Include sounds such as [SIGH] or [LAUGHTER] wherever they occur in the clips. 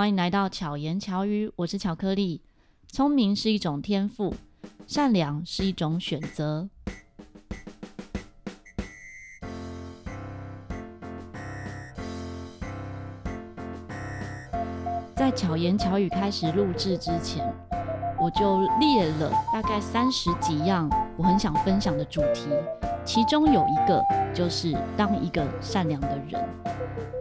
欢迎来到巧言巧语，我是巧克力。聪明是一种天赋，善良是一种选择。在巧言巧语开始录制之前，我就列了大概三十几样我很想分享的主题，其中有一个就是当一个善良的人。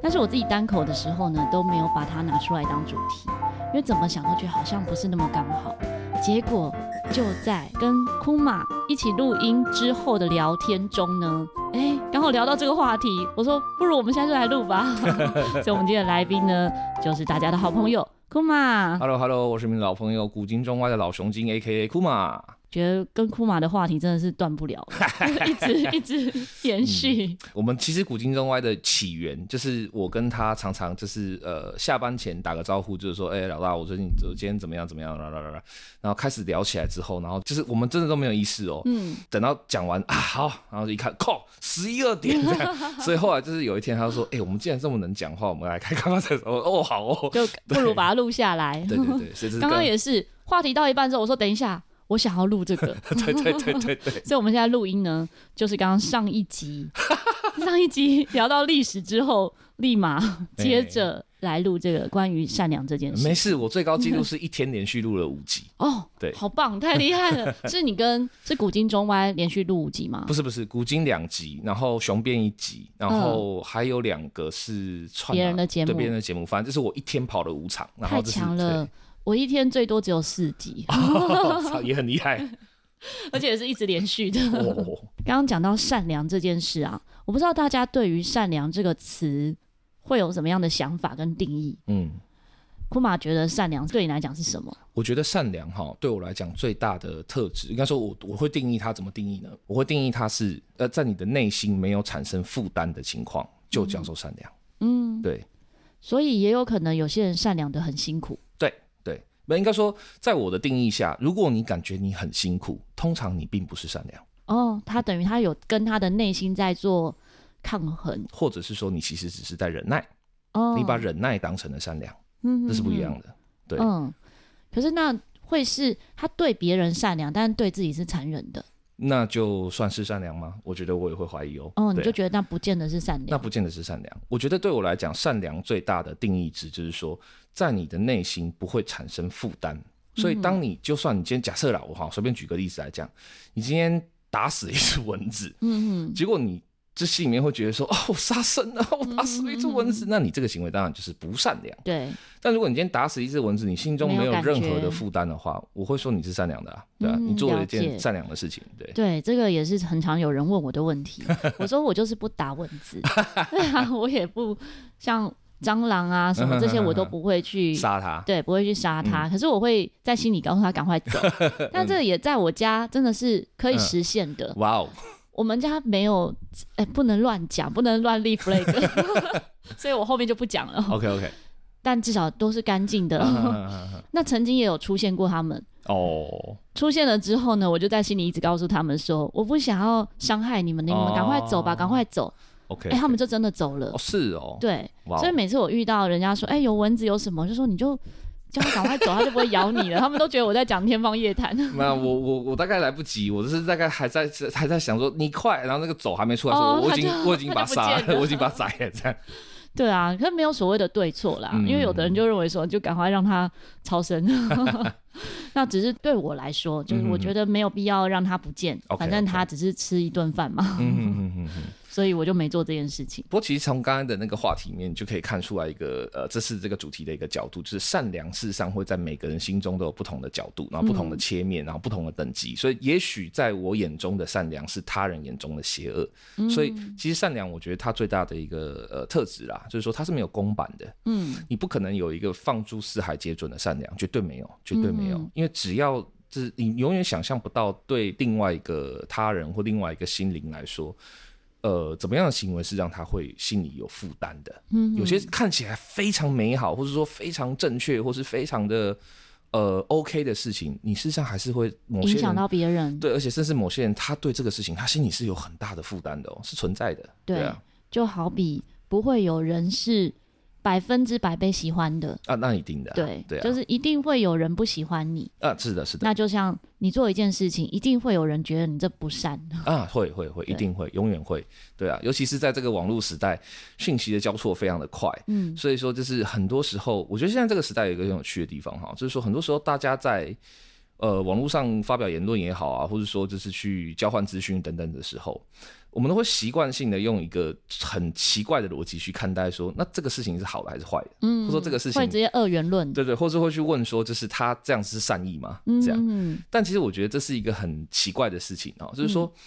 但是我自己单口的时候呢，都没有把它拿出来当主题，因为怎么想都觉得好像不是那么刚好。结果就在跟库玛一起录音之后的聊天中呢，哎，刚好聊到这个话题，我说不如我们现在就来录吧。[LAUGHS] 所以，我们今天的来宾呢，就是大家的好朋友库玛。Hello，Hello，我是你们老朋友古今中外的老熊精，A.K.A. 库玛。觉得跟库玛的话题真的是断不了，[LAUGHS] 一直一直延续、嗯。我们其实古今中外的起源，就是我跟他常常就是呃下班前打个招呼，就是说，哎、欸、老大，我最近我今天怎么样怎么样，啦啦啦啦，然后开始聊起来之后，然后就是我们真的都没有意识哦，嗯，等到讲完啊好，然后就一看，靠，十一二点这样，所以后来就是有一天他就说，哎、欸，我们既然这么能讲话，我们来开刚刚才说，哦好哦，就不如把它录下来。对对对，刚刚也是话题到一半之后，我说等一下。我想要录这个，对对对对对，[LAUGHS] 所以我们现在录音呢，就是刚刚上一集，[LAUGHS] 上一集聊到历史之后，立马接着来录这个关于善良这件事。没事，我最高纪录是一天连续录了五集。哦，对，好棒，太厉害了！[LAUGHS] 是你跟是古今中外连续录五集吗？不是不是，古今两集，然后雄辩一集，然后还有两个是别人的节目，对别人的节目，反正就是我一天跑了五场，然后太强了。我一天最多只有四集，[LAUGHS] 哦、也很厉害，[LAUGHS] 而且也是一直连续的。刚刚讲到善良这件事啊，我不知道大家对于善良这个词会有什么样的想法跟定义。嗯，库玛觉得善良对你来讲是什么？我觉得善良哈，对我来讲最大的特质，应该说我我会定义它怎么定义呢？我会定义它是呃，在你的内心没有产生负担的情况，就叫做善良。嗯，对。所以也有可能有些人善良的很辛苦。对。那应该说，在我的定义下，如果你感觉你很辛苦，通常你并不是善良。哦，他等于他有跟他的内心在做抗衡，或者是说你其实只是在忍耐。哦，你把忍耐当成了善良，嗯，这是不一样的。对，嗯，可是那会是他对别人善良，但是对自己是残忍的。那就算是善良吗？我觉得我也会怀疑哦。哦，你就觉得那不见得是善良？那不见得是善良。我觉得对我来讲，善良最大的定义值就是说，在你的内心不会产生负担。所以，当你就算你今天假设了，我好随便举个例子来讲，你今天打死一只蚊子，嗯嗯，结果你。这心里面会觉得说，哦，我杀生了，我打死了一只蚊子，嗯嗯，那你这个行为当然就是不善良。对。但如果你今天打死一只蚊子，你心中没有任何的负担的话，我会说你是善良的啊，对啊，嗯、你做了一件善良的事情，对。对，这个也是很常有人问我的问题。我说我就是不打蚊子，[LAUGHS] 对啊，我也不像蟑螂啊什么这些，我都不会去 [LAUGHS] 杀它，对，不会去杀它。嗯、可是我会在心里告诉他赶快走。[LAUGHS] 但这个也在我家真的是可以实现的。哇哦。我们家没有，哎、欸，不能乱讲，不能乱立 flag，[LAUGHS] 所以我后面就不讲了。OK OK，但至少都是干净的。那曾经也有出现过他们哦，出现了之后呢，我就在心里一直告诉他们说，我不想要伤害你们，你们赶快走吧，赶快走。OK，哎，他们就真的走了。哦，是哦，对，所以每次我遇到人家说，哎，有蚊子有什么，就说你就。叫他赶快走，他就不会咬你了。他们都觉得我在讲天方夜谭。[LAUGHS] 没有，我我我大概来不及，我就是大概还在还在想说你快，然后那个走还没出来，说我已经我已经把他杀了，我已经把他宰了这样。对啊，可是没有所谓的对错啦，嗯、因为有的人就认为说就赶快让他超生。[LAUGHS] [LAUGHS] 那只是对我来说，就是我觉得没有必要让他不见，嗯、反正他只是吃一顿饭嘛。嗯嗯嗯嗯所以我就没做这件事情。不过其实从刚刚的那个话题里面就可以看出来一个呃，这是这个主题的一个角度，就是善良事实上会在每个人心中都有不同的角度，然后不同的切面，然后不同的等级。所以也许在我眼中的善良是他人眼中的邪恶。所以其实善良，我觉得它最大的一个呃特质啦，就是说它是没有公版的。嗯，你不可能有一个放诸四海皆准的善良，绝对没有，绝对没有。因为只要就是你永远想象不到对另外一个他人或另外一个心灵来说。呃，怎么样的行为是让他会心里有负担的？嗯，有些看起来非常美好，或者说非常正确，或是非常的呃 OK 的事情，你事实上还是会某些影响到别人。对，而且甚至某些人，他对这个事情，他心里是有很大的负担的哦，是存在的。对，对啊，就好比不会有人是。百分之百被喜欢的。啊，那一定的，对对，就是一定会有人不喜欢你。啊，是的，是的。那就像你做一件事情，一定会有人觉得你这不善。[LAUGHS] 啊，会会会，一定会，永远会，对啊，尤其是在这个网络时代，讯息的交错非常的快，嗯，所以说就是很多时候，我觉得现在这个时代有一个很有趣的地方哈，就是说很多时候大家在。呃，网络上发表言论也好啊，或者说就是去交换资讯等等的时候，我们都会习惯性的用一个很奇怪的逻辑去看待说，那这个事情是好的还是坏的？嗯，或者说这个事情会直接二元论，对对，或者会去问说，就是他这样子是善意吗？这样，嗯，但其实我觉得这是一个很奇怪的事情啊，就是说。嗯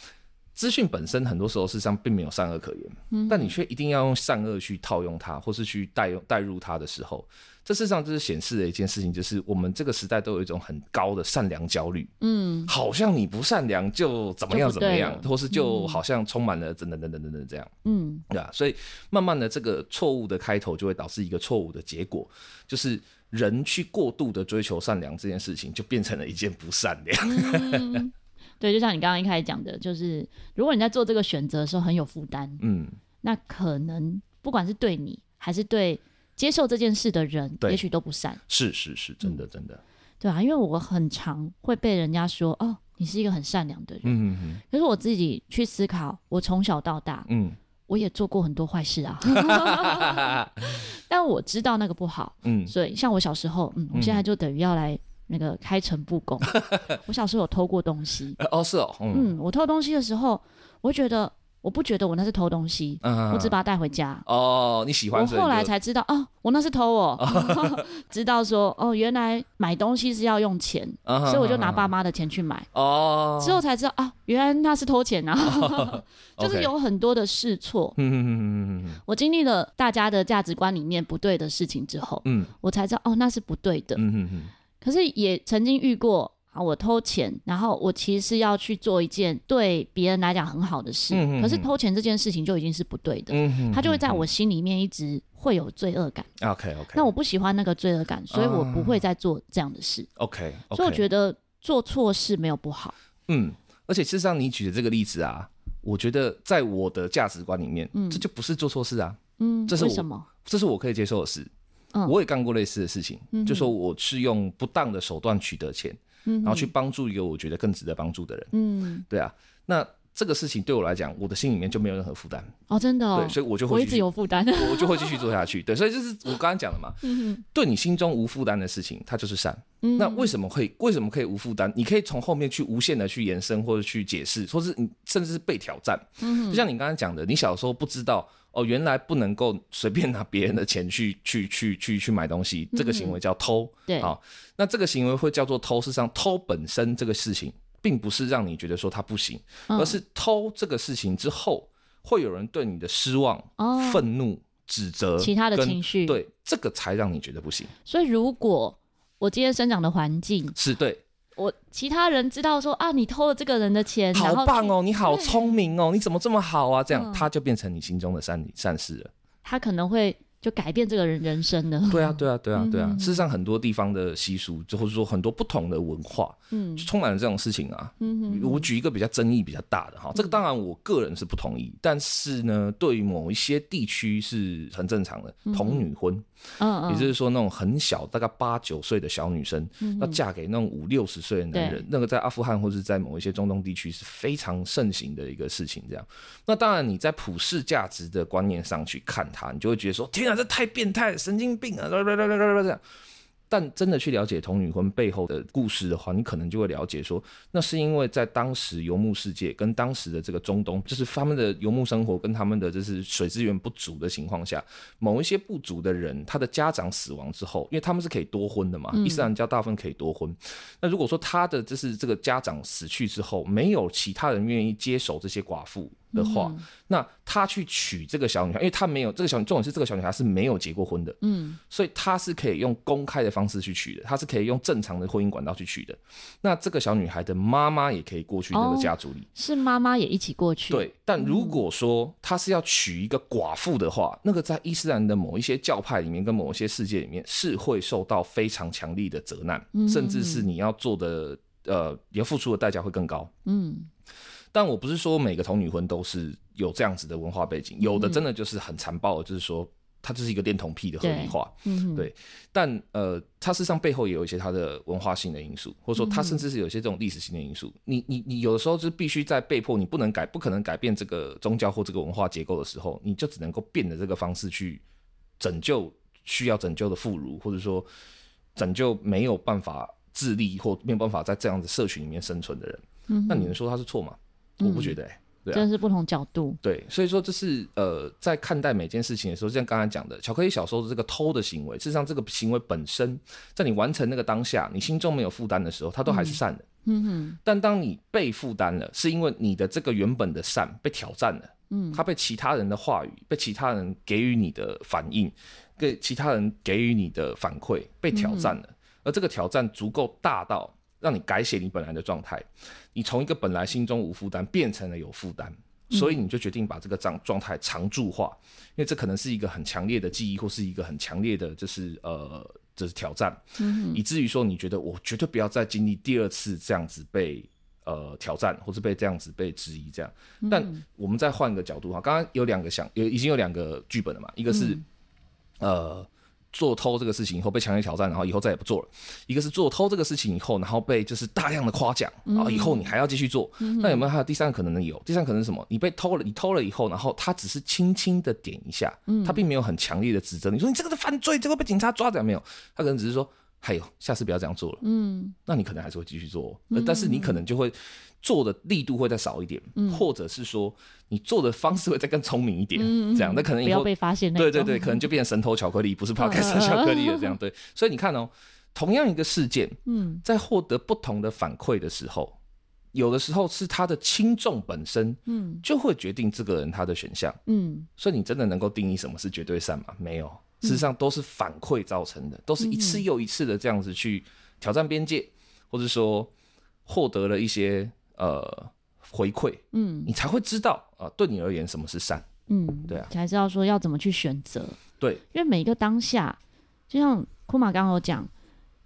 资讯本身很多时候事实上并没有善恶可言，嗯、但你却一定要用善恶去套用它，或是去代用代入它的时候，这事实上就是显示的一件事情，就是我们这个时代都有一种很高的善良焦虑，嗯，好像你不善良就怎么样怎么样，或是就好像充满了等等等等等等这样，嗯，对啊，所以慢慢的这个错误的开头就会导致一个错误的结果，就是人去过度的追求善良这件事情，就变成了一件不善良。嗯对，就像你刚刚一开始讲的，就是如果你在做这个选择的时候很有负担，嗯，那可能不管是对你还是对接受这件事的人，也许都不善。是是是，真的真的。对啊，因为我很常会被人家说，哦，你是一个很善良的人。嗯嗯。可是我自己去思考，我从小到大，嗯，我也做过很多坏事啊。[LAUGHS] 但我知道那个不好，嗯，所以像我小时候，嗯，我现在就等于要来。那个开诚布公，[LAUGHS] 我小时候有偷过东西。哦，是哦，嗯，我偷东西的时候，我会觉得，我不觉得我那是偷东西，我只把它带回家。哦，你喜欢？我后来才知道，哦，我那是偷哦，[LAUGHS] 知道说，哦，原来买东西是要用钱，所以我就拿爸妈的钱去买。哦，之后才知道，啊，原来那是偷钱啊，[LAUGHS] 就是有很多的试错。嗯嗯嗯嗯嗯，我经历了大家的价值观里面不对的事情之后，嗯，我才知道，哦，那是不对的。嗯嗯嗯。可是也曾经遇过啊，我偷钱，然后我其实是要去做一件对别人来讲很好的事，可是偷钱这件事情就已经是不对的，他就会在我心里面一直会有罪恶感。OK OK，那我不喜欢那个罪恶感，所以我不会再做这样的事。OK，, okay 所以我觉得做错事没有不好。嗯，而且事实上你举的这个例子啊，我觉得在我的价值观里面，嗯，这就不是做错事啊，嗯，这是我为什么？这是我可以接受的事。我也干过类似的事情，嗯、就说我是用不当的手段取得钱，嗯、然后去帮助一个我觉得更值得帮助的人。嗯，对啊，那这个事情对我来讲，我的心里面就没有任何负担。哦，真的、哦，对，所以我就会我一直有负担，[LAUGHS] 我就会继续做下去。对，所以就是我刚刚讲的嘛，[LAUGHS] 嗯、对你心中无负担的事情，它就是善。嗯、那为什么会为什么可以无负担？你可以从后面去无限的去延伸或者去解释，或是你甚至是被挑战。嗯，就像你刚刚讲的，你小时候不知道。哦，原来不能够随便拿别人的钱去 [LAUGHS] 去去去去买东西，这个行为叫偷。嗯、对，好，那这个行为会叫做偷。事实上，偷本身这个事情，并不是让你觉得说他不行，嗯、而是偷这个事情之后，会有人对你的失望、哦、愤怒、指责、其他的情绪，对，这个才让你觉得不行。所以，如果我今天生长的环境是对。我其他人知道说啊，你偷了这个人的钱，好棒哦，你好聪明哦，你怎么这么好啊？这样、嗯、他就变成你心中的善善事了。他可能会。就改变这个人人生的。对啊，对啊，对啊，对啊。嗯、事实上，很多地方的习俗，就或者说很多不同的文化，嗯，就充满了这种事情啊。嗯哼，我举一个比较争议比较大的哈，这个当然我个人是不同意，嗯、但是呢，对于某一些地区是很正常的童女婚，嗯，也就是说那种很小，大概八九岁的小女生，嗯、要嫁给那种五六十岁的男人，那个在阿富汗或者在某一些中东地区是非常盛行的一个事情。这样，那当然你在普世价值的观念上去看它，你就会觉得说，天啊！这太变态，神经病啊！这样。但真的去了解童女婚背后的故事的话，你可能就会了解说，那是因为在当时游牧世界跟当时的这个中东，就是他们的游牧生活跟他们的就是水资源不足的情况下，某一些不足的人，他的家长死亡之后，因为他们是可以多婚的嘛，伊斯兰教大部分可以多婚。那如果说他的就是这个家长死去之后，没有其他人愿意接手这些寡妇。的话，嗯、那他去娶这个小女孩，因为他没有这个小，重点是这个小女孩是没有结过婚的，嗯，所以他是可以用公开的方式去娶的，他是可以用正常的婚姻管道去娶的。那这个小女孩的妈妈也可以过去那个家族里，哦、是妈妈也一起过去。对，但如果说他是要娶一个寡妇的话，嗯、那个在伊斯兰的某一些教派里面跟某一些世界里面是会受到非常强力的责难，嗯、甚至是你要做的呃，你要付出的代价会更高，嗯。但我不是说每个童女婚都是有这样子的文化背景，有的真的就是很残暴的，就是说它就是一个恋童癖的合理化，嗯，对。但呃，它事实上背后也有一些它的文化性的因素，或者说它甚至是有一些这种历史性的因素。嗯、你你你有的时候就是必须在被迫你不能改、不可能改变这个宗教或这个文化结构的时候，你就只能够变的这个方式去拯救需要拯救的妇孺，或者说拯救没有办法自立或没有办法在这样的社群里面生存的人。嗯，那你能说他是错吗？我不觉得、对啊，真的是不同角度。对，所以说这是呃，在看待每件事情的时候，就像刚才讲的，巧克力小时候的这个偷的行为，事实上这个行为本身，在你完成那个当下，你心中没有负担的时候，它都还是善的。嗯哼。但当你被负担了，是因为你的这个原本的善被挑战了。嗯。它被其他人的话语，被其他人给予你的反应，被其他人给予你的反馈被挑战了，而这个挑战足够大到。让你改写你本来的状态，你从一个本来心中无负担变成了有负担，所以你就决定把这个状状态常驻化，因为这可能是一个很强烈的记忆，或是一个很强烈的，就是呃，就是挑战，以至于说你觉得我绝对不要再经历第二次这样子被呃挑战，或是被这样子被质疑这样。但我们再换个角度哈，刚刚有两个想有已经有两个剧本了嘛，一个是呃。做偷这个事情以后被强烈挑战，然后以后再也不做了。一个是做偷这个事情以后，然后被就是大量的夸奖，然后以后你还要继续做。嗯、那有没有还有第三个可能呢？有，第三个可能是什么？你被偷了，你偷了以后，然后他只是轻轻的点一下，他并没有很强烈的指责你说你这个是犯罪，这个被警察抓着没有？他可能只是说，还有下次不要这样做了。嗯，那你可能还是会继续做，但是你可能就会。做的力度会再少一点，嗯、或者是说你做的方式会再更聪明一点，嗯、这样那可能以后不要被发现。对对对，可能就变成神偷巧克力，不是 Podcast 巧克力了。这样对，所以你看哦，同样一个事件，嗯，在获得不同的反馈的时候，有的时候是他的轻重本身，嗯，就会决定这个人他的选项，嗯，所以你真的能够定义什么是绝对善吗？没有，事实上都是反馈造成的，都是一次又一次的这样子去挑战边界，或者说获得了一些。呃，回馈，嗯，你才会知道啊、呃，对你而言什么是善，嗯，对啊，才知道说要怎么去选择，对，因为每一个当下，就像库玛刚刚有讲，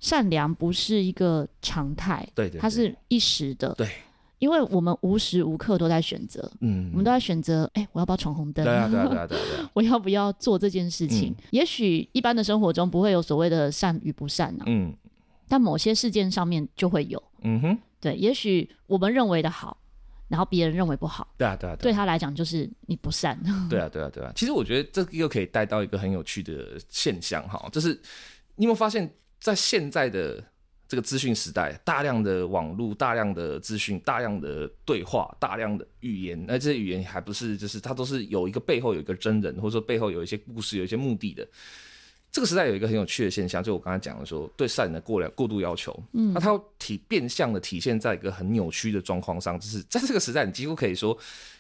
善良不是一个常态，对，对对，它是一时的，对，因为我们无时无刻都在选择，嗯，我们都在选择，哎、欸，我要不要闯红灯？对啊，对啊，[LAUGHS] 对啊，对啊，我要不要做这件事情？嗯、也许一般的生活中不会有所谓的善与不善呢、啊，嗯，但某些事件上面就会有，嗯哼。对，也许我们认为的好，然后别人认为不好。对啊，对啊，对他来讲就是你不善。[LAUGHS] 对啊，对啊，对啊。其实我觉得这个又可以带到一个很有趣的现象哈，就是你有没有发现，在现在的这个资讯时代，大量的网络、大量的资讯、大量的对话、大量的语言，那这些语言还不是就是它都是有一个背后有一个真人，或者说背后有一些故事、有一些目的的。这个时代有一个很有趣的现象，就我刚才讲的说，对善人的过量过度要求，嗯，那它体变相的体现在一个很扭曲的状况上，就是在这个时代，你几乎可以说，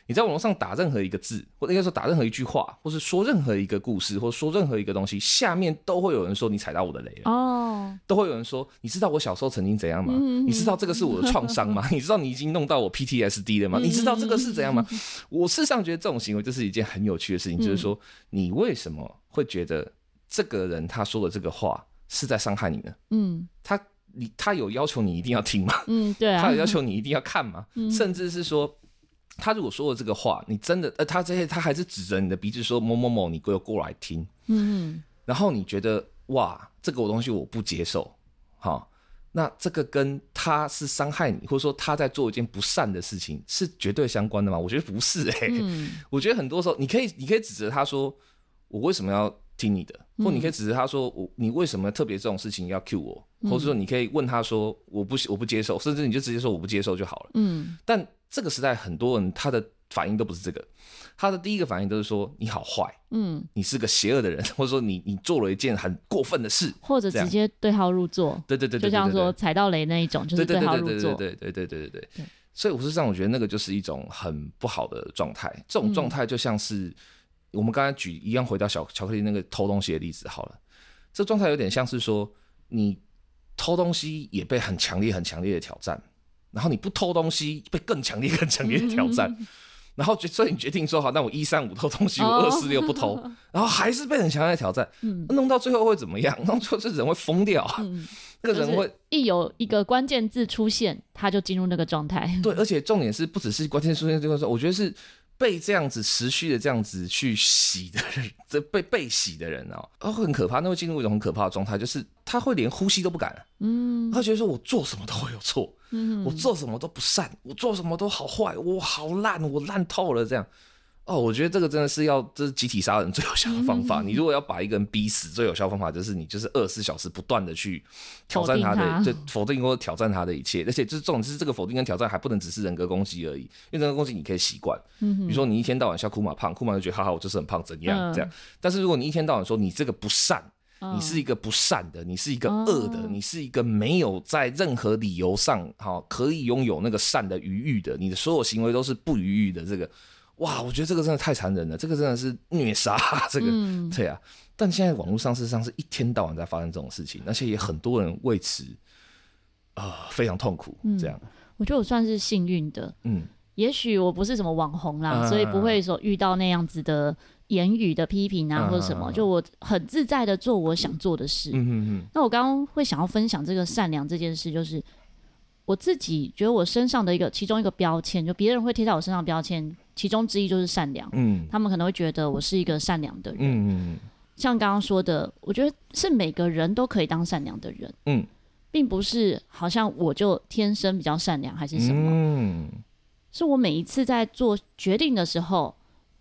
你在网络上打任何一个字，或者应该说打任何一句话，或是说任何一个故事，或者说任何一个东西，下面都会有人说你踩到我的雷了哦，都会有人说，你知道我小时候曾经怎样吗？嗯、你知道这个是我的创伤吗？[LAUGHS] 你知道你已经弄到我 PTSD 了吗？你知道这个是怎样吗？我事实上觉得这种行为就是一件很有趣的事情，就是说你为什么会觉得？这个人他说的这个话是在伤害你呢？嗯，他你他有要求你一定要听吗？嗯，对啊，[LAUGHS] 他有要求你一定要看吗？嗯，甚至是说，他如果说了这个话，你真的呃，他这些他还是指着你的鼻子说某某某，你给我过来听。嗯，然后你觉得哇，这个东西我不接受，好，那这个跟他是伤害你，或者说他在做一件不善的事情是绝对相关的吗？我觉得不是哎、欸，嗯，我觉得很多时候你可以你可以指责他说，我为什么要？听你的，或你可以指责他说我，你为什么特别这种事情要 cue 我，或者说你可以问他说我不我不接受，甚至你就直接说我不接受就好了。嗯，但这个时代很多人他的反应都不是这个，他的第一个反应都是说你好坏，嗯，你是个邪恶的人，[LAUGHS] 或者说你你做了一件很过分的事，或者直接对号入座。对对对，就像说踩到雷那一种，就是对号入座。对对对对对对。所以我是这样，我觉得那个就是一种很不好的状态，这种状态就像是。我们刚才举一样，回到小巧克力那个偷东西的例子好了，这状态有点像是说，你偷东西也被很强烈、很强烈的挑战，然后你不偷东西被更强烈、更强烈的挑战，然后所以你决定说好，那我一三五偷东西，[LAUGHS] 我二四六不偷，然后还是被很强烈的挑战，弄到最后会怎么样？弄到这人会疯掉啊！那个人会一有一个关键字出现，他就进入那个状态。对，而且重点是不只是关键出现这个时候，我觉得是。被这样子持续的这样子去洗的人，这被被洗的人哦，哦很可怕，那会进入一种很可怕的状态，就是他会连呼吸都不敢，嗯，他觉得说我做什么都会有错，嗯，我做什么都不善，我做什么都好坏，我好烂，我烂透了这样。哦，我觉得这个真的是要，这是集体杀人最有效的方法。嗯、你如果要把一个人逼死，最有效的方法就是你就是二十四小时不断的去挑战他的，就否定或挑战他的一切。而且就是这种，就是这个否定跟挑战还不能只是人格攻击而已，因为人格攻击你可以习惯。嗯，比如说你一天到晚笑库马胖，库马就觉得哈哈，我就是很胖，怎样、嗯、这样。但是如果你一天到晚说你这个不善，你是一个不善的，你是一个恶的，你是一个没有在任何理由上哈可以拥有那个善的余欲的，你的所有行为都是不余裕的这个。哇，我觉得这个真的太残忍了，这个真的是虐杀，[LAUGHS] 这个、嗯、对啊。但现在网络上事实上是一天到晚在发生这种事情，而且也很多人为此啊、呃、非常痛苦。这样、嗯，我觉得我算是幸运的。嗯，也许我不是什么网红啦，啊、所以不会说遇到那样子的言语的批评啊，或者什么。啊、就我很自在的做我想做的事。嗯嗯嗯。那我刚刚会想要分享这个善良这件事，就是我自己觉得我身上的一个其中一个标签，就别人会贴在我身上标签。其中之一就是善良，嗯，他们可能会觉得我是一个善良的人，嗯，像刚刚说的，我觉得是每个人都可以当善良的人，嗯，并不是好像我就天生比较善良还是什么，嗯，是我每一次在做决定的时候，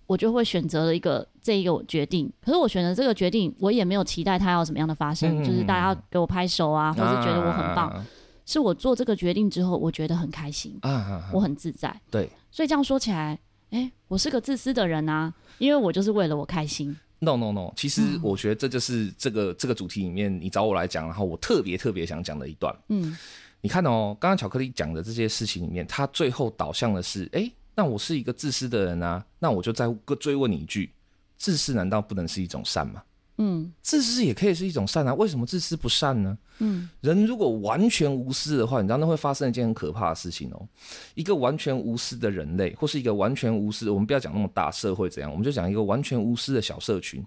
我就会选择了一个这一个决定，可是我选择这个决定，我也没有期待它要怎么样的发生，嗯，就是大家给我拍手啊，或是觉得我很棒，啊，是我做这个决定之后，我觉得很开心，啊，我很自在，对，所以这样说起来。哎、欸，我是个自私的人啊，因为我就是为了我开心。No No No，其实我觉得这就是这个、嗯、这个主题里面你找我来讲，然后我特别特别想讲的一段。嗯，你看哦，刚刚巧克力讲的这些事情里面，他最后导向的是，哎、欸，那我是一个自私的人啊，那我就再追问你一句，自私难道不能是一种善吗？嗯，自私也可以是一种善啊，为什么自私不善呢？嗯，人如果完全无私的话，你知道那会发生一件很可怕的事情哦。一个完全无私的人类，或是一个完全无私，我们不要讲那么大社会怎样，我们就讲一个完全无私的小社群，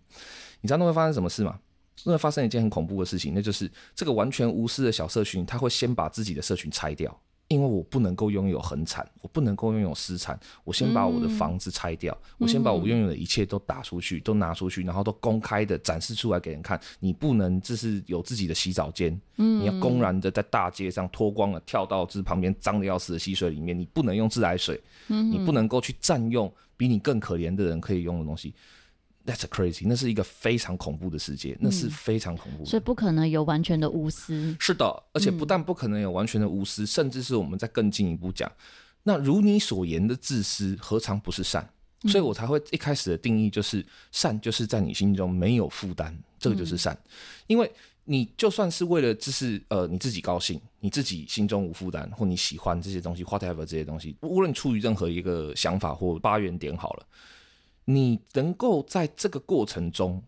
你知道那会发生什么事吗？那会发生一件很恐怖的事情，那就是这个完全无私的小社群，他会先把自己的社群拆掉。因为我不能够拥有恒产，我不能够拥有私产，我先把我的房子拆掉，嗯、我先把我拥有的一切都打出去，嗯、都拿出去，然后都公开的展示出来给人看。你不能这是有自己的洗澡间，嗯、你要公然的在大街上脱光了跳到这旁边脏的要死的溪水里面，你不能用自来水，嗯、你不能够去占用比你更可怜的人可以用的东西。That's crazy，那是一个非常恐怖的世界，那是非常恐怖的，所以不可能有完全的无私。是的，而且不但不可能有完全的无私，甚至是我们再更进一步讲，那如你所言的自私，何尝不是善？所以我才会一开始的定义就是善，就是在你心中没有负担，这个就是善。因为你就算是为了就是呃你自己高兴，你自己心中无负担，或你喜欢这些东西，whatever 这些东西，无论出于任何一个想法或八元点好了。你能够在这个过程中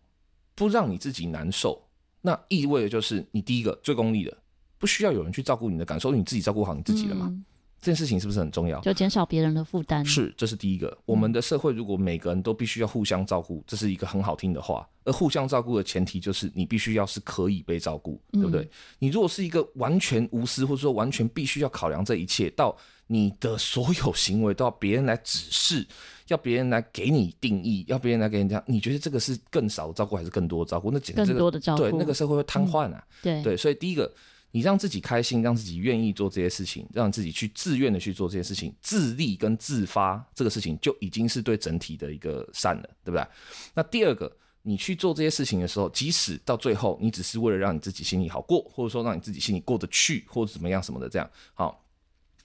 不让你自己难受，那意味着就是你第一个最功利的，不需要有人去照顾你的感受，你自己照顾好你自己了嘛？嗯、这件事情是不是很重要？就减少别人的负担。是，这是第一个。我们的社会如果每个人都必须要互相照顾，这是一个很好听的话。而互相照顾的前提就是你必须要是可以被照顾，对不对？嗯、你如果是一个完全无私，或者说完全必须要考量这一切，到你的所有行为都要别人来指示。要别人来给你定义，要别人来给你讲，你觉得这个是更少的照顾还是更多的照顾？那简直、这个、更多的照顾，对那个社会会瘫痪啊！嗯、对对，所以第一个，你让自己开心，让自己愿意做这些事情，让自己去自愿的去做这些事情，自立跟自发这个事情就已经是对整体的一个善了，对不对？那第二个，你去做这些事情的时候，即使到最后你只是为了让你自己心里好过，或者说让你自己心里过得去，或者怎么样什么的，这样好。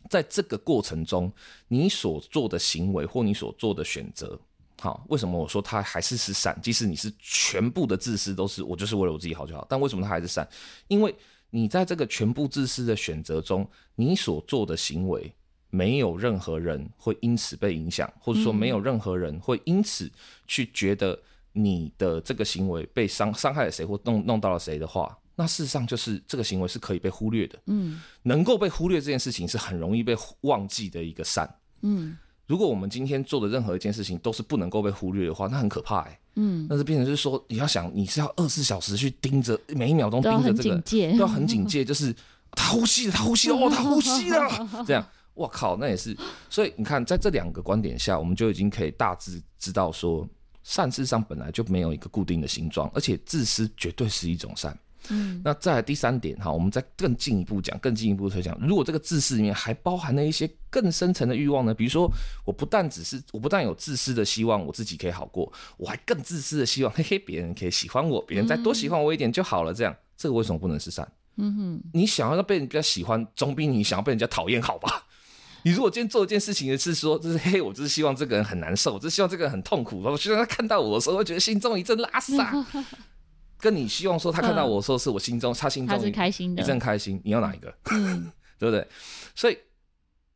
在这个过程中，你所做的行为或你所做的选择，好，为什么我说它还是是善？即使你是全部的自私都是我就是为了我自己好就好，但为什么它还是善？因为你在这个全部自私的选择中，你所做的行为，没有任何人会因此被影响，或者说没有任何人会因此去觉得你的这个行为被伤伤害了谁或弄弄到了谁的话。那事实上就是这个行为是可以被忽略的，嗯，能够被忽略这件事情是很容易被忘记的一个善，嗯，如果我们今天做的任何一件事情都是不能够被忽略的话，那很可怕哎、欸，嗯，那是变成是说你要想你是要二十四小时去盯着每一秒钟盯着这个，都要很警戒，就是 [LAUGHS] 他呼吸了，他呼吸了，哦，他呼吸了，这样我靠，那也是。所以你看，在这两个观点下，我们就已经可以大致知道说，善事实上本来就没有一个固定的形状，而且自私绝对是一种善。嗯，那再来第三点哈，我们再更进一步讲，更进一步推讲，如果这个自私里面还包含了一些更深层的欲望呢？比如说，我不但只是，我不但有自私的希望我自己可以好过，我还更自私的希望，嘿嘿，别人可以喜欢我，别人再多喜欢我一点就好了。这样，这个为什么不能是善？嗯哼，你想要被人家喜欢，总比你想要被人家讨厌好吧？你如果今天做一件事情是说，就是嘿，我就是希望这个人很难受，我就是希望这个人很痛苦，我希望他看到我的时候会觉得心中一阵拉萨。跟你希望说他看到我的时候是我心中，他心中是开心的，一阵开心。你要哪一个？嗯，[LAUGHS] 对不对？所以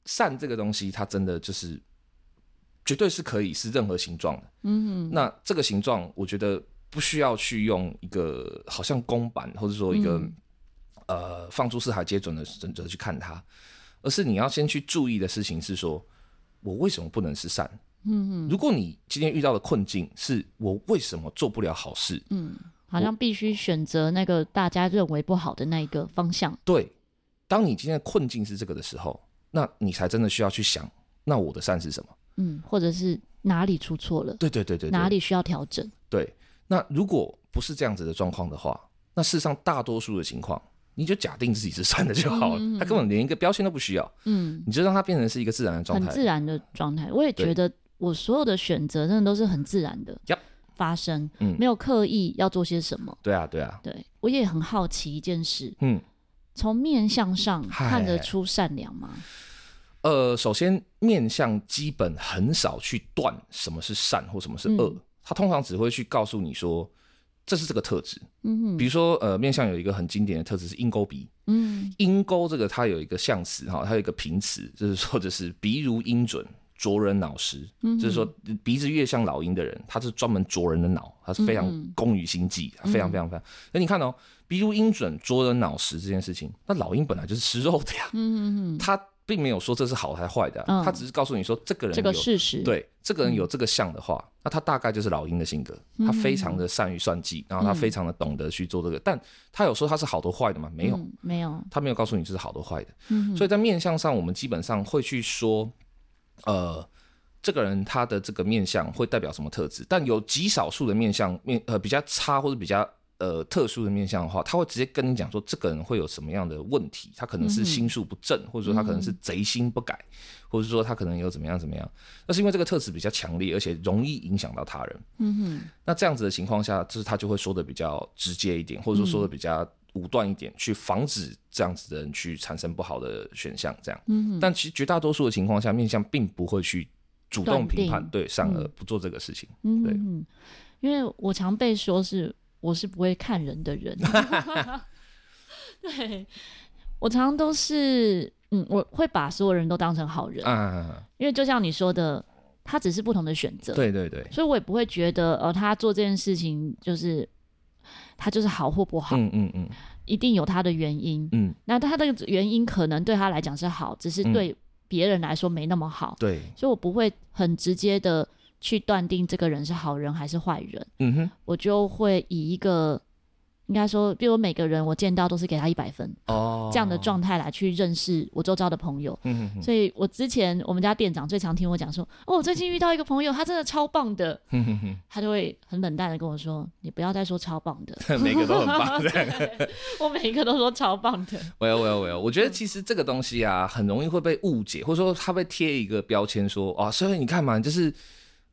善这个东西，它真的就是绝对是可以是任何形状的。那这个形状，我觉得不需要去用一个好像公版，或者说一个、嗯、呃放诸四海皆准的准则去看它，而是你要先去注意的事情是说，我为什么不能是善？如果你今天遇到的困境是我为什么做不了好事？嗯。好像必须选择那个大家认为不好的那一个方向。对，当你今天的困境是这个的时候，那你才真的需要去想，那我的善是什么？嗯，或者是哪里出错了？对对对对，哪里需要调整？对，那如果不是这样子的状况的话，那事实上大多数的情况，你就假定自己是善的就好了，他、嗯嗯嗯、根本连一个标签都不需要。嗯，你就让它变成是一个自然的状态，很自然的状态。我也觉得我所有的选择真的都是很自然的。发生，嗯，没有刻意要做些什么。对啊，对啊，对，我也很好奇一件事，嗯，从面相上看得出善良吗？呃，首先面相基本很少去断什么是善或什么是恶，他、嗯、通常只会去告诉你说这是这个特质。嗯哼，比如说呃，面相有一个很经典的特质是鹰钩鼻，嗯，鹰钩这个它有一个象词哈，它有一个平词，就是说就是鼻如鹰准。啄人脑石，就是说鼻子越像老鹰的人，他是专门啄人的脑，他是非常工于心计，非常非常非常。那你看哦，鼻如鹰准啄人脑石这件事情，那老鹰本来就是吃肉的呀，嗯嗯他并没有说这是好还是坏的，他只是告诉你说这个人有这个事实，对，这个人有这个相的话，那他大概就是老鹰的性格，他非常的善于算计，然后他非常的懂得去做这个，但他有说他是好的坏的吗？没有，没有，他没有告诉你这是好的坏的，所以在面相上，我们基本上会去说。呃，这个人他的这个面相会代表什么特质？但有极少数的面相面呃比较差或者比较呃特殊的面相的话，他会直接跟你讲说，这个人会有什么样的问题？他可能是心术不正，或者说他可能是贼心不改，或者说他可能有怎么样怎么样。那是因为这个特质比较强烈，而且容易影响到他人。嗯哼。那这样子的情况下，就是他就会说的比较直接一点，或者说说的比较。武断一点，去防止这样子的人去产生不好的选项，这样。嗯。但其实绝大多数的情况下，面相并不会去主动评判对善恶，不做这个事情。嗯。对。因为我常被说是我是不会看人的人。[LAUGHS] [LAUGHS] 对。我常常都是嗯，我会把所有人都当成好人。啊。因为就像你说的，他只是不同的选择。对对对。所以我也不会觉得呃，他做这件事情就是。他就是好或不好，嗯嗯嗯，一定有他的原因，嗯，那他的原因可能对他来讲是好，只是对别人来说没那么好，对，所以我不会很直接的去断定这个人是好人还是坏人，嗯哼，我就会以一个。应该说，比如每个人我见到都是给他一百分哦，这样的状态来去认识我周遭的朋友。嗯哼哼。所以我之前我们家店长最常听我讲说，哦，我最近遇到一个朋友，他真的超棒的。嗯哼哼。他就会很冷淡的跟我说，你不要再说超棒的，[LAUGHS] 每个都很棒。[LAUGHS] 我每一个都说超棒的。我有我有我有，我觉得其实这个东西啊，很容易会被误解，或者说他被贴一个标签，说哦，所以你看嘛，就是。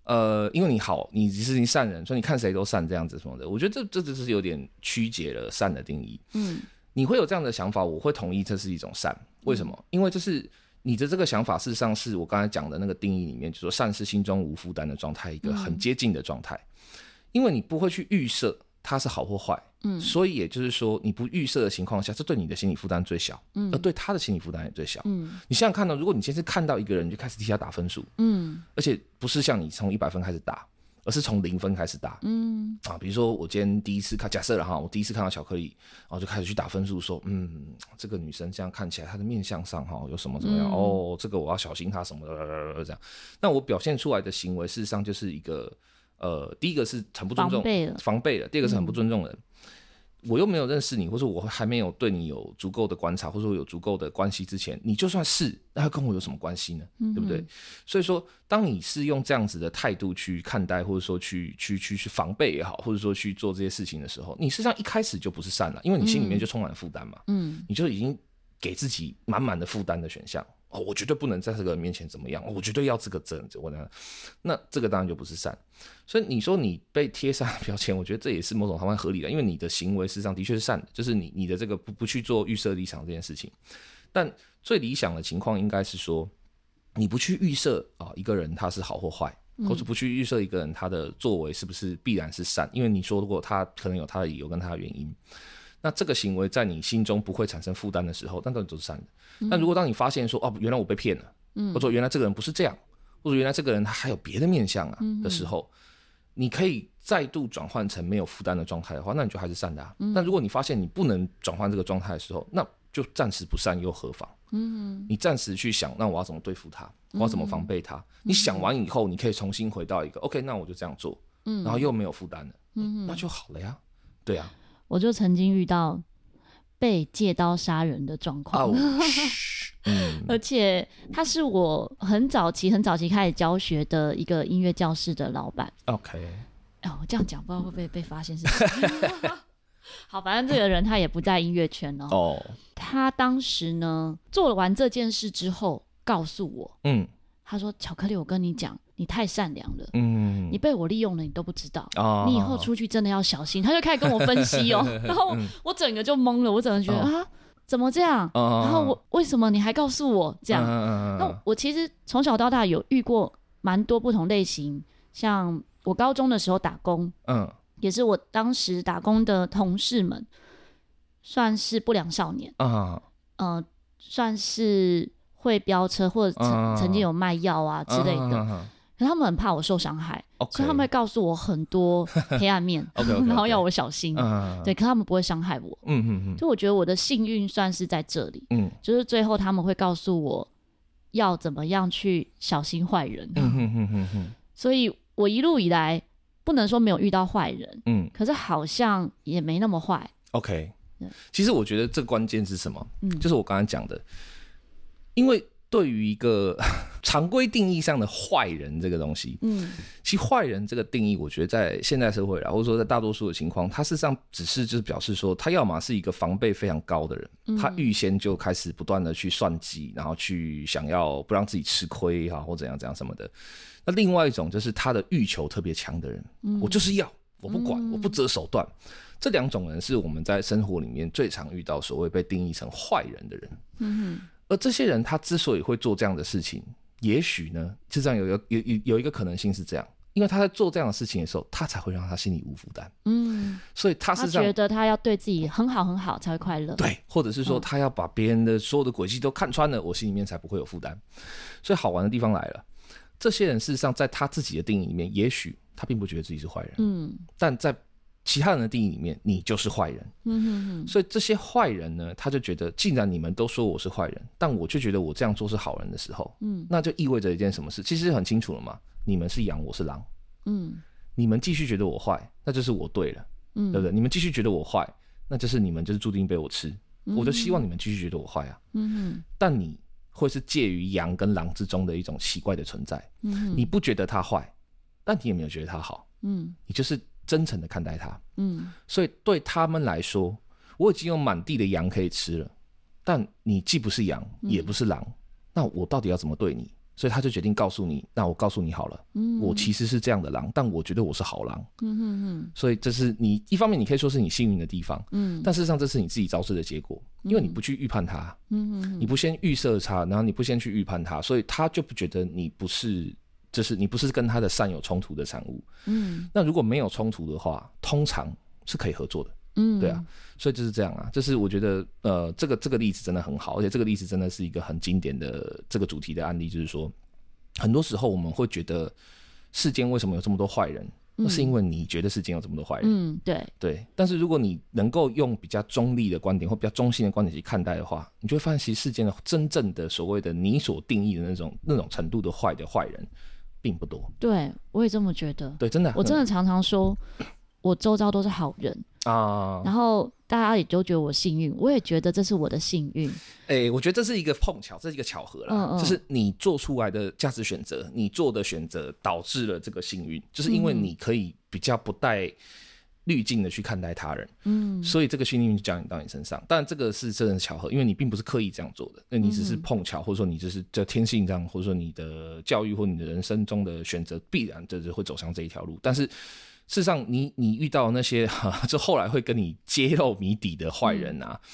呃，因为你好，你是你善人，所以你看谁都善这样子什么的，我觉得这这只是有点曲解了善的定义。嗯，你会有这样的想法，我会同意这是一种善。为什么？嗯、因为这是你的这个想法，事实上是我刚才讲的那个定义里面，就是说善是心中无负担的状态，一个很接近的状态。嗯、因为你不会去预设。它是好或坏，嗯，所以也就是说，你不预设的情况下，这对你的心理负担最小，嗯，而对他的心理负担也最小，嗯。你想想看呢，如果你先是看到一个人就开始替他打分数，嗯，而且不是像你从一百分开始打，而是从零分开始打，嗯啊，比如说我今天第一次看，假设了哈，我第一次看到巧克力，然后就开始去打分数，说，嗯，这个女生这样看起来，她的面相上哈有什么怎么样？嗯、哦，这个我要小心她什么的这样。那我表现出来的行为，事实上就是一个。呃，第一个是很不尊重，防备了，防备了。第二个是很不尊重人。我又没有认识你，或者我还没有对你有足够的观察，或者说有足够的关系之前，你就算是，那跟我有什么关系呢？嗯、对不对？所以说，当你是用这样子的态度去看待，或者说去去去去防备也好，或者说去做这些事情的时候，你实际上一开始就不是善了，因为你心里面就充满负担嘛。嗯，你就已经给自己满满的负担的选项。哦，我绝对不能在这个人面前怎么样，我绝对要这个这样子，我呢，那这个当然就不是善。所以你说你被贴上标签，我觉得这也是某种方面合理的，因为你的行为事实上的确是善的，就是你你的这个不不去做预设立场这件事情。但最理想的情况应该是说，你不去预设啊一个人他是好或坏，或者不去预设一个人他的作为是不是必然是善，因为你说如果他可能有他的理由跟他的原因。那这个行为在你心中不会产生负担的时候，那当然都是善的。嗯、但如果当你发现说哦，原来我被骗了，嗯、或者说原来这个人不是这样，或者原来这个人他还有别的面相啊的时候，你可以再度转换成没有负担的状态的话，那你就还是善的、啊。嗯、但如果你发现你不能转换这个状态的时候，那就暂时不善又何妨？嗯，你暂时去想，那我要怎么对付他？我要怎么防备他？嗯、你想完以后，你可以重新回到一个 OK，那我就这样做，嗯、然后又没有负担了，嗯，那就好了呀。对啊。我就曾经遇到被借刀杀人的状况，[LAUGHS] 而且他是我很早期、很早期开始教学的一个音乐教室的老板。OK，哦，我这样讲不知道会不会被发现是谁。[LAUGHS] [LAUGHS] 好，反正这个人他也不在音乐圈哦。Oh. 他当时呢做完这件事之后，告诉我，嗯，他说：“巧克力，我跟你讲。”你太善良了，嗯，你被我利用了，你都不知道，哦、你以后出去真的要小心。他就开始跟我分析哦，[LAUGHS] 然后我整个就懵了，我整个觉得、哦、啊，怎么这样？哦、然后我为什么你还告诉我这样？哦、那我其实从小到大有遇过蛮多不同类型，像我高中的时候打工，嗯，也是我当时打工的同事们，算是不良少年，嗯、算是会飙车或者曾、哦、曾经有卖药啊之类的。哦哦可他们很怕我受伤害，Okay. 所以他们会告诉我很多黑暗面，[LAUGHS] okay, okay, okay. 然后要我小心。Uh, 对，可他们不会伤害我。嗯嗯嗯。就我觉得我的幸运算是在这里。嗯。就是最后他们会告诉我要怎么样去小心坏人。嗯哼哼哼哼。所以我一路以来不能说没有遇到坏人。嗯。可是好像也没那么坏。OK。其实我觉得这关键是什么？嗯，就是我刚才讲的，因为。对于一个常规定义上的坏人这个东西，嗯，其实坏人这个定义，我觉得在现代社会啊，或者说在大多数的情况，他事实上只是就是表示说，他要么是一个防备非常高的人，他预先就开始不断的去算计，然后去想要不让自己吃亏哈，或怎样怎样什么的。那另外一种就是他的欲求特别强的人，我就是要，我不管，我不择手段。这两种人是我们在生活里面最常遇到所谓被定义成坏人的人。嗯哼。而这些人他之所以会做这样的事情，也许呢，就这样有有有有一个可能性是这样，因为他在做这样的事情的时候，他才会让他心里无负担。嗯，所以他是，他觉得他要对自己很好很好才会快乐。对，或者是说他要把别人的所有的轨迹都看穿了，我心里面才不会有负担。所以好玩的地方来了，这些人事实上在他自己的定义里面，也许他并不觉得自己是坏人。嗯，但在其他人的定义里面，你就是坏人。嗯哼哼。所以这些坏人呢，他就觉得，既然你们都说我是坏人，但我却觉得我这样做是好人的时候，嗯，那就意味着一件什么事？其实很清楚了嘛，你们是羊，我是狼。嗯，你们继续觉得我坏，那就是我对了，嗯，对不对？你们继续觉得我坏，那就是你们就是注定被我吃。嗯、我就希望你们继续觉得我坏啊。嗯哼。但你会是介于羊跟狼之中的一种奇怪的存在。嗯。你不觉得他坏，但你也没有觉得他好。嗯。你就是。真诚的看待它，嗯，所以对他们来说，我已经有满地的羊可以吃了，但你既不是羊，也不是狼，嗯、那我到底要怎么对你？所以他就决定告诉你，那我告诉你好了，嗯，我其实是这样的狼，但我觉得我是好狼，嗯哼哼，所以这是你一方面，你可以说是你幸运的地方，嗯，但事实上这是你自己招致的结果，因为你不去预判他，嗯哼哼，你不先预设他，然后你不先去预判他，所以他就不觉得你不是。就是你不是跟他的善有冲突的产物，嗯，那如果没有冲突的话，通常是可以合作的，嗯，对啊，所以就是这样啊，就是我觉得，呃，这个这个例子真的很好，而且这个例子真的是一个很经典的这个主题的案例，就是说，很多时候我们会觉得世间为什么有这么多坏人，那、嗯、是因为你觉得世间有这么多坏人，嗯，对。对，但是如果你能够用比较中立的观点或比较中性的观点去看待的话，你就会发现，其实世间的真正的所谓的你所定义的那种那种程度的坏的坏人。并不多，对，我也这么觉得。对，真的，我真的常常说，我周遭都是好人啊。然后大家也都觉得我幸运，我也觉得这是我的幸运。哎、欸，我觉得这是一个碰巧，这是一个巧合啦。嗯嗯，就是你做出来的价值选择，你做的选择导致了这个幸运，就是因为你可以比较不带滤镜的去看待他人，嗯，所以这个幸运就降临到你身上。但，这个是真的巧合，因为你并不是刻意这样做的，那你只是碰巧，或者说你就是这天性这样，或者说你的教育或你的人生中的选择必然就是会走向这一条路。但是事实上你，你你遇到那些 [LAUGHS] 就后来会跟你揭露谜底的坏人啊。嗯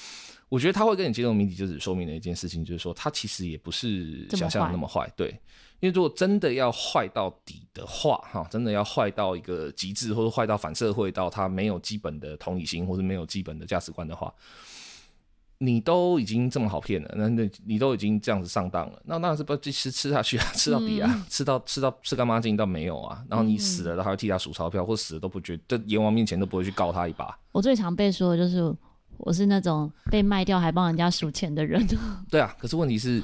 我觉得他会跟你揭露谜底，就只说明了一件事情，就是说他其实也不是想象的那么坏。对，因为如果真的要坏到底的话，哈，真的要坏到一个极致，或者坏到反社会到他没有基本的同理心，或者没有基本的价值观的话，你都已经这么好骗了，那那你都已经这样子上当了，那当然是不继续吃下去啊，吃到底啊，嗯、吃到吃到吃干妈净到没有啊，然后你死了，他会替他数钞票，或死了都不觉得，在阎王面前都不会去告他一把。我最常被说的就是。我是那种被卖掉还帮人家数钱的人。[LAUGHS] 对啊，可是问题是，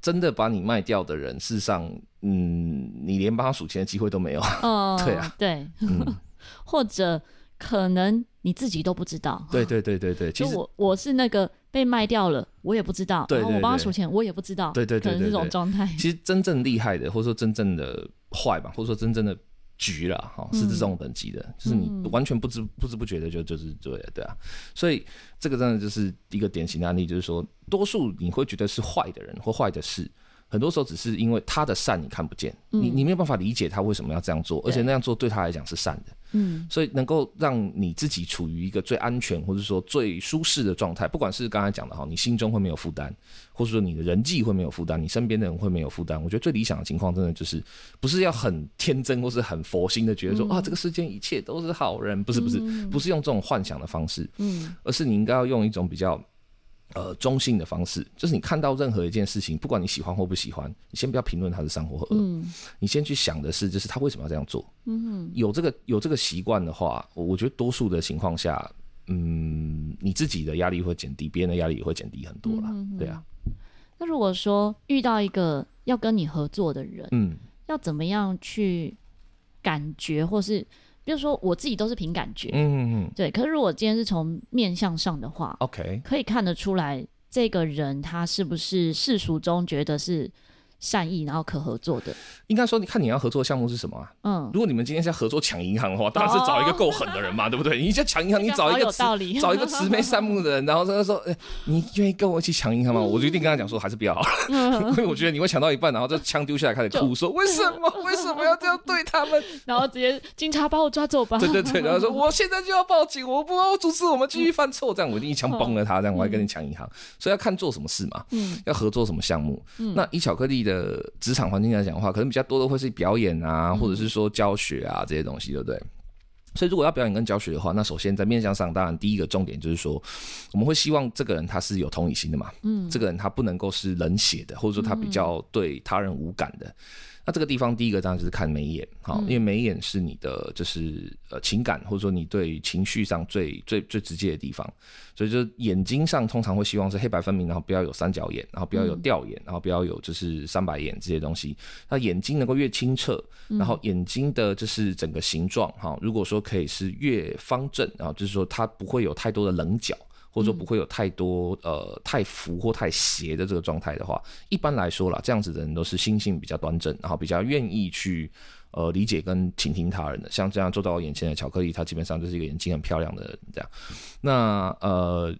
真的把你卖掉的人，事实上，嗯，你连帮他数钱的机会都没有。哦、呃，[LAUGHS] 对啊，对，嗯、[LAUGHS] 或者可能你自己都不知道。对对对对对，其实我我是那个被卖掉了，我也不知道。对，我帮他数钱，我也不知道。对对对，对，对，对，可能这种状态。其实真正厉害的，或者说真正的坏吧，或者说真正的。局了哈，是这种等级的，嗯、就是你完全不知不知不觉的就就是对对啊，所以这个真的就是一个典型的案例，就是说，多数你会觉得是坏的人或坏的事，很多时候只是因为他的善你看不见，嗯、你你没有办法理解他为什么要这样做，而且那样做对他来讲是善的。嗯，所以能够让你自己处于一个最安全或者说最舒适的状态，不管是刚才讲的哈，你心中会没有负担，或者说你的人际会没有负担，你身边的人会没有负担。我觉得最理想的情况，真的就是不是要很天真或是很佛心的觉得说、嗯、啊，这个世间一切都是好人，不是不是，不是用这种幻想的方式，嗯，而是你应该要用一种比较。呃，中性的方式，就是你看到任何一件事情，不管你喜欢或不喜欢，你先不要评论它是善或恶，嗯，你先去想的是，就是他为什么要这样做，嗯哼，有这个有这个习惯的话，我我觉得多数的情况下，嗯，你自己的压力会减低，别人的压力也会减低很多啦，对啊。那如果说遇到一个要跟你合作的人，嗯，要怎么样去感觉或是？比如说，我自己都是凭感觉，嗯嗯嗯，对。可是如果今天是从面相上的话，OK，可以看得出来这个人他是不是世俗中觉得是。善意，然后可合作的，应该说，你看你要合作的项目是什么啊？嗯，如果你们今天是要合作抢银行的话，当然是找一个够狠的人嘛，哦、对不对？你在抢银行，你找一个慈找一个慈眉善目的人，然后他说：“哎、欸，你愿意跟我一起抢银行吗？”嗯、我就一定跟他讲说，还是不要好了，嗯、[LAUGHS] 因为我觉得你会抢到一半，然后这枪丢下来开始哭，说：“为什么？为什么要这样对他们？” [LAUGHS] 然后直接警察把我抓走吧。对对对，[LAUGHS] 然后说：“我现在就要报警，我不要阻止我们继续犯错。”这样我一定一枪崩了他，这样我还跟你抢银行。所以要看做什么事嘛，嗯，要合作什么项目。嗯，那以巧克力的职场。环境来讲的话，可能比较多的会是表演啊，或者是说教学啊这些东西，对不对？所以如果要表演跟教学的话，那首先在面向上，当然第一个重点就是说，我们会希望这个人他是有同理心的嘛，嗯，这个人他不能够是冷血的，或者说他比较对他人无感的。那这个地方，第一个当然就是看眉眼，好，因为眉眼是你的就是呃情感，或者说你对情绪上最最最直接的地方，所以就眼睛上通常会希望是黑白分明，然后不要有三角眼，然后不要有吊眼，然后不要有就是三白眼这些东西。那眼睛能够越清澈，然后眼睛的就是整个形状哈，如果说可以是越方正，然后就是说它不会有太多的棱角。或者说不会有太多呃太浮或太斜的这个状态的话，一般来说啦，这样子的人都是心性比较端正，然后比较愿意去呃理解跟倾听他人的。像这样坐到我眼前的巧克力，他基本上就是一个眼睛很漂亮的人这样。那呃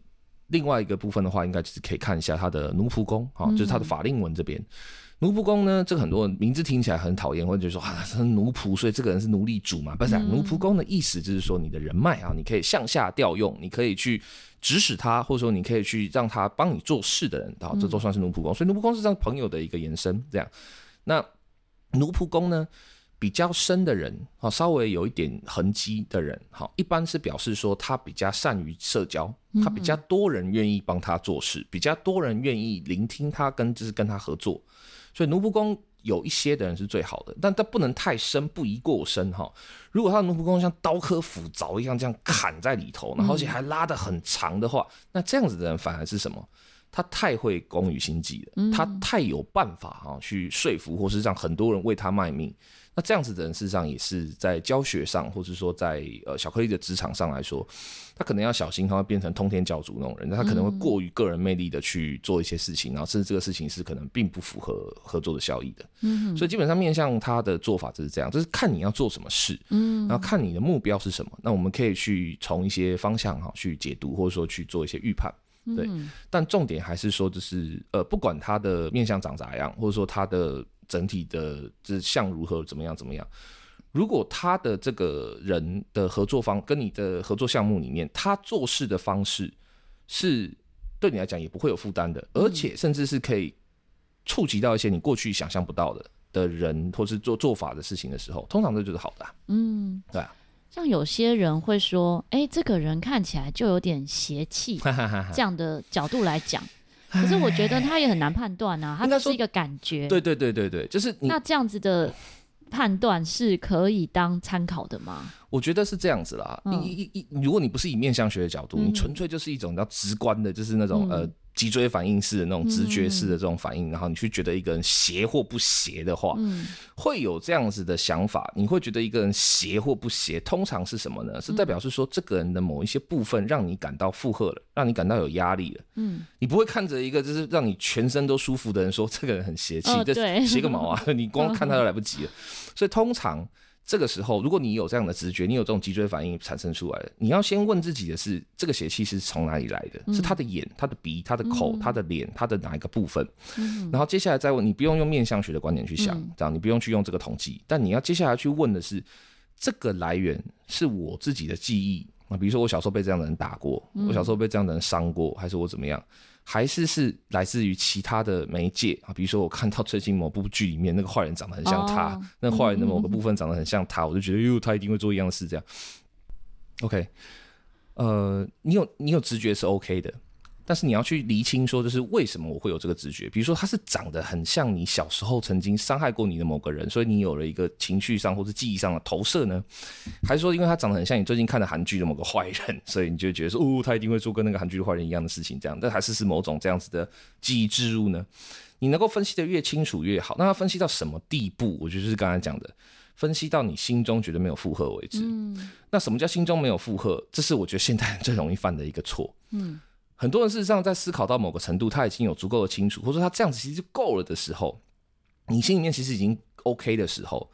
另外一个部分的话，应该就是可以看一下他的奴仆宫，哈，就是他的法令纹这边。奴仆宫呢，这个很多人名字听起来很讨厌，或者说啊，他是奴仆，所以这个人是奴隶主嘛？不是啊，奴仆宫的意思就是说你的人脉啊，你可以向下调用，你可以去指使他，或者说你可以去让他帮你做事的人，啊，这都算是奴仆宫。所以奴仆宫是这样朋友的一个延伸，这样。那奴仆宫呢，比较深的人，啊，稍微有一点痕迹的人，好，一般是表示说他比较善于社交，他比较多人愿意帮他做事，比较多人愿意聆听他，跟就是跟他合作。所以奴仆宫有一些的人是最好的，但他不能太深，不宜过深哈。如果他的奴仆宫像刀刻斧凿一样这样砍在里头，然后而且还拉得很长的话，那这样子的人反而是什么？他太会工于心计了，他太有办法哈去说服，或是让很多人为他卖命。那这样子的人，事实上也是在教学上，或者说在呃小颗粒的职场上来说，他可能要小心，他会变成通天教主那种人，那他可能会过于个人魅力的去做一些事情，然后甚至这个事情是可能并不符合合作的效益的。嗯，所以基本上面向他的做法就是这样，就是看你要做什么事，嗯，然后看你的目标是什么，那我们可以去从一些方向哈去解读，或者说去做一些预判。对，但重点还是说，就是呃，不管他的面相长咋样，或者说他的。整体的就是像如何怎么样怎么样？如果他的这个人的合作方跟你的合作项目里面，他做事的方式是对你来讲也不会有负担的，而且甚至是可以触及到一些你过去想象不到的的人，或是做做法的事情的时候，通常这就是好的啊。嗯，对啊。像有些人会说：“哎，这个人看起来就有点邪气。”这样的角度来讲。可是我觉得他也很难判断啊，他就是一个感觉。对对对对对，就是那这样子的判断是可以当参考的吗？我觉得是这样子啦。一一一，如果你不是以面相学的角度，你纯粹就是一种比较直观的，就是那种呃。脊椎反应式的那种直觉式的这种反应，然后你去觉得一个人邪或不邪的话，会有这样子的想法。你会觉得一个人邪或不邪，通常是什么呢？是代表是说这个人的某一些部分让你感到负荷了，让你感到有压力了。嗯，你不会看着一个就是让你全身都舒服的人说这个人很邪气，这邪个毛啊！你光 [LAUGHS] 看他都来不及了。所以通常。这个时候，如果你有这样的直觉，你有这种脊椎反应产生出来的，你要先问自己的是：这个邪气是从哪里来的？嗯、是他的眼、他的鼻、他的口、嗯、他的脸、他的哪一个部分？嗯、然后接下来再问，你不用用面相学的观点去想，嗯、这样你不用去用这个统计，但你要接下来去问的是：这个来源是我自己的记忆啊，比如说我小时候被这样的人打过，嗯、我小时候被这样的人伤过，还是我怎么样？还是是来自于其他的媒介啊，比如说我看到最近某部剧里面那个坏人长得很像他，哦、那坏人的某个部分长得很像他，嗯、我就觉得哟，他一定会做一样的事，这样。OK，呃，你有你有直觉是 OK 的。但是你要去厘清，说就是为什么我会有这个直觉？比如说他是长得很像你小时候曾经伤害过你的某个人，所以你有了一个情绪上或是记忆上的投射呢？还是说因为他长得很像你最近看的韩剧的某个坏人，所以你就觉得说哦，他一定会做跟那个韩剧的坏人一样的事情？这样，但还是是某种这样子的记忆植入呢？你能够分析得越清楚越好。那他分析到什么地步？我觉得就是刚才讲的，分析到你心中觉得没有负荷为止。嗯。那什么叫心中没有负荷？这是我觉得现代人最容易犯的一个错。嗯。很多人事实上在思考到某个程度，他已经有足够的清楚，或者说他这样子其实就够了的时候，你心里面其实已经 OK 的时候，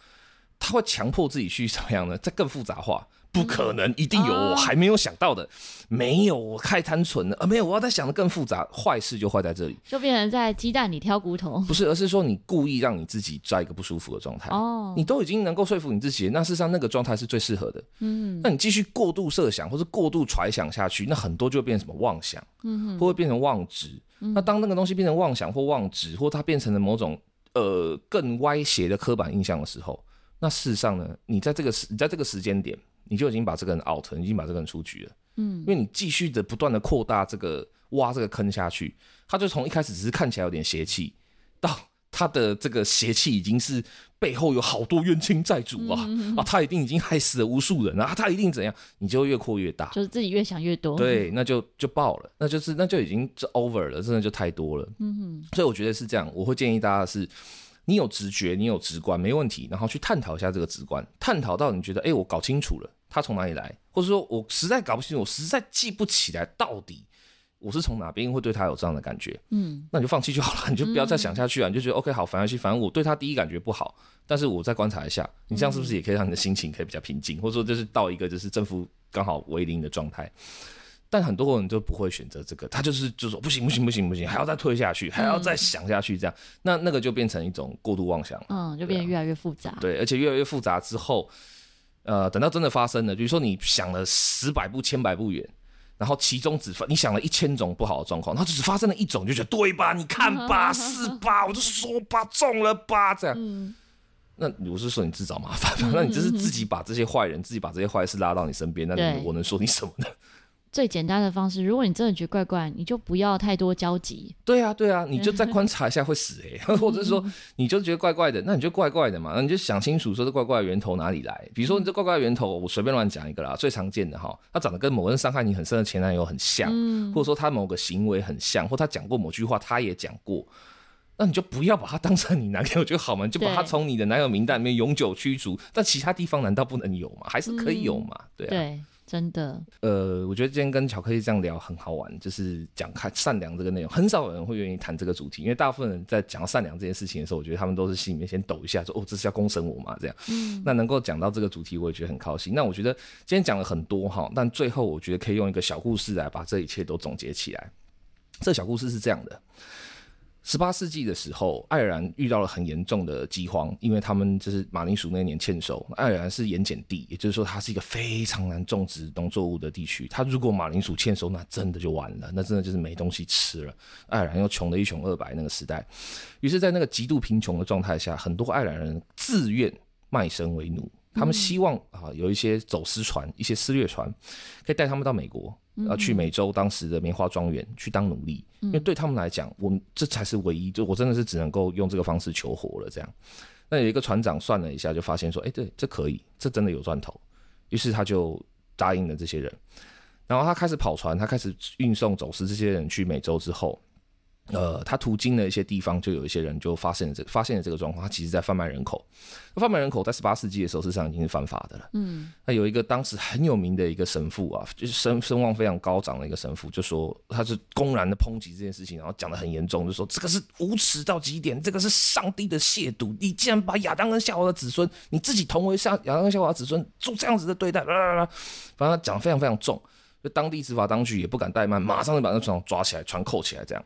他会强迫自己去怎么样呢？再更复杂化。不可能，一定有我还没有想到的。嗯、没有，我太单纯了。啊，没有，我要再想的更复杂。坏事就坏在这里，就变成在鸡蛋里挑骨头。不是，而是说你故意让你自己在一个不舒服的状态。哦，你都已经能够说服你自己，那事实上那个状态是最适合的。嗯，那你继续过度设想或是过度揣想下去，那很多就会变成什么妄想，嗯哼，或会变成妄执。嗯、那当那个东西变成妄想或妄执，或它变成了某种呃更歪斜的刻板印象的时候，那事实上呢，你在这个时，你在这个时间点。你就已经把这个人 out，你已经把这个人出局了。嗯，因为你继续的不断的扩大这个挖这个坑下去，他就从一开始只是看起来有点邪气，到他的这个邪气已经是背后有好多冤亲债主啊、嗯、啊，他一定已经害死了无数人啊，他一定怎样，你就越扩越大，就是自己越想越多。对，那就就爆了，那就是那就已经是 over 了，真的就太多了。嗯哼，所以我觉得是这样，我会建议大家是。你有直觉，你有直观，没问题。然后去探讨一下这个直观，探讨到你觉得，哎、欸，我搞清楚了，他从哪里来，或者说我实在搞不清楚，我实在记不起来到底我是从哪边会对他有这样的感觉。嗯，那你就放弃就好了，你就不要再想下去啊，你就觉得 OK 好，反而去，反正我对他第一感觉不好，但是我再观察一下，你这样是不是也可以让你的心情可以比较平静，或者说就是到一个就是正负刚好为零的状态。但很多人就不会选择这个，他就是就说不行不行不行不行，还要再推下去，还要再想下去，这样，嗯、那那个就变成一种过度妄想，嗯，就变得越来越复杂。对，而且越来越复杂之后，呃，等到真的发生了，比如说你想了十百步千百步远，然后其中只发你想了一千种不好的状况，然后只发生了一种，就觉得对吧？你看吧，是吧？我就说吧，中了吧，这样。嗯、那我是说你自找麻烦吧？嗯、那你就是自己把这些坏人，自己把这些坏事拉到你身边，那你我能说你什么呢？最简单的方式，如果你真的觉得怪怪，你就不要太多交集。对啊，对啊，[LAUGHS] 你就再观察一下会死哎、欸，[LAUGHS] 或者是说你就觉得怪怪的，那你就怪怪的嘛，那你就想清楚说这怪怪的源头哪里来。比如说你这怪怪的源头，我随便乱讲一个啦，最常见的哈，他长得跟某个人伤害你很深的前男友很像，或者说他某个行为很像，或他讲过某句话他也讲过。那你就不要把他当成你男友就好嘛，你就把他从你的男友名单里面永久驱逐。但其他地方难道不能有吗？还是可以有嘛？对啊。对，真的。呃，我觉得今天跟巧克力这样聊很好玩，就是讲开善良这个内容，很少有人会愿意谈这个主题，因为大部分人在讲善良这件事情的时候，我觉得他们都是心里面先抖一下，说哦，这是要公审我嘛？这样。嗯。那能够讲到这个主题，我也觉得很高兴。那我觉得今天讲了很多哈，但最后我觉得可以用一个小故事来把这一切都总结起来。这小故事是这样的。十八世纪的时候，爱尔兰遇到了很严重的饥荒，因为他们就是马铃薯那年欠收。爱尔兰是盐碱地，也就是说它是一个非常难种植农作物的地区。它如果马铃薯欠收，那真的就完了，那真的就是没东西吃了。爱尔兰又穷的一穷二白那个时代，于是，在那个极度贫穷的状态下，很多爱尔兰人自愿卖身为奴。他们希望啊，有一些走私船、一些私掠船，可以带他们到美国，啊，去美洲当时的棉花庄园去当奴隶。因为对他们来讲，我们这才是唯一，就我真的是只能够用这个方式求活了。这样，那有一个船长算了一下，就发现说，哎，对，这可以，这真的有赚头。于是他就答应了这些人，然后他开始跑船，他开始运送走私这些人去美洲之后。呃，他途经的一些地方，就有一些人就发现了这发现了这个状况。他其实在贩卖人口，贩卖人口在十八世纪的时候，事实上已经是犯法的了。嗯，那有一个当时很有名的一个神父啊，就是声声望非常高涨的一个神父，就说他是公然的抨击这件事情，然后讲的很严重，就说这个是无耻到极点，这个是上帝的亵渎。你竟然把亚当跟夏娃的子孙，你自己同为像亚当跟夏娃的子孙，做这样子的对待，啦啦啦，反正他讲得非常非常重，就当地执法当局也不敢怠慢，马上就把那船抓起来，船扣起来，这样。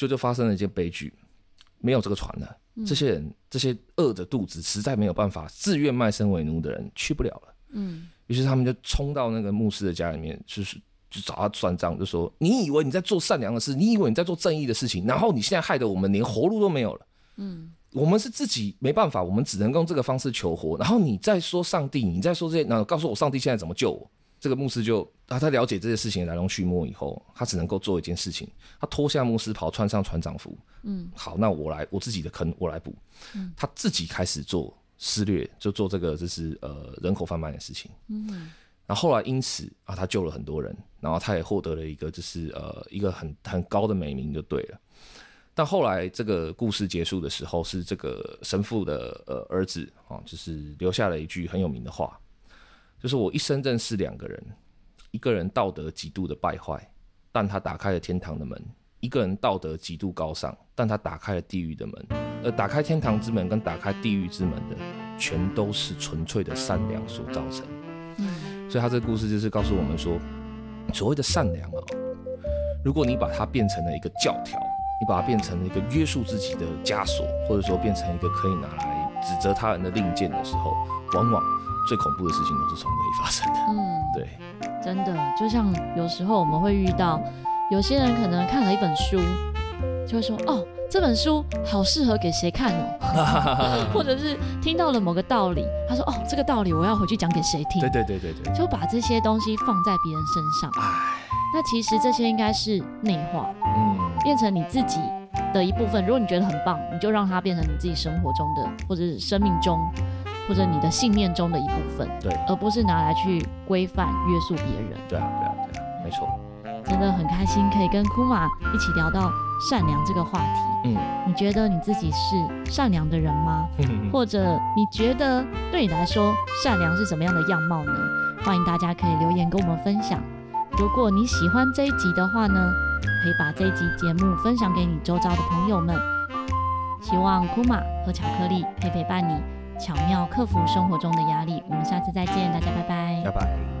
就就发生了一件悲剧，没有这个船了。这些人，这些饿着肚子，实在没有办法自愿卖身为奴的人，去不了了。嗯，于是他们就冲到那个牧师的家里面，就是就找他算账，就说：“你以为你在做善良的事，你以为你在做正义的事情，然后你现在害得我们连活路都没有了。嗯，我们是自己没办法，我们只能用这个方式求活。然后你再说上帝，你再说这些，然后告诉我上帝现在怎么救我？”这个牧师就啊，他了解这些事情的来龙去脉以后，他只能够做一件事情，他脱下牧师袍，穿上船长服。嗯，好，那我来，我自己的坑我来补。嗯，他自己开始做施掠，就做这个就是呃人口贩卖的事情。嗯，然后后来因此啊，他救了很多人，然后他也获得了一个就是呃一个很很高的美名就对了。但后来这个故事结束的时候，是这个神父的呃儿子啊，就是留下了一句很有名的话。就是我一生认识两个人，一个人道德极度的败坏，但他打开了天堂的门；一个人道德极度高尚，但他打开了地狱的门。而打开天堂之门跟打开地狱之门的，全都是纯粹的善良所造成。所以他这个故事就是告诉我们说，所谓的善良啊，如果你把它变成了一个教条，你把它变成了一个约束自己的枷锁，或者说变成一个可以拿来指责他人的令箭的时候，往往。最恐怖的事情都是从这里发生的。嗯，[LAUGHS] 对，真的，就像有时候我们会遇到，有些人可能看了一本书，就会说：“哦，这本书好适合给谁看哦。[LAUGHS] ”或者是听到了某个道理，他说：“哦，这个道理我要回去讲给谁听？”对对对对对，就把这些东西放在别人身上。唉，那其实这些应该是内化，嗯，变成你自己的一部分。如果你觉得很棒，你就让它变成你自己生活中的，或者是生命中。或者你的信念中的一部分，对，而不是拿来去规范约束别人。对啊，对啊，对啊，没错。真的很开心可以跟库玛一起聊到善良这个话题。嗯，你觉得你自己是善良的人吗？[LAUGHS] 或者你觉得对你来说善良是什么样的样貌呢？欢迎大家可以留言跟我们分享。如果你喜欢这一集的话呢，可以把这一集节目分享给你周遭的朋友们。希望库玛和巧克力可以陪伴你。巧妙克服生活中的压力，我们下次再见，大家拜拜。拜拜。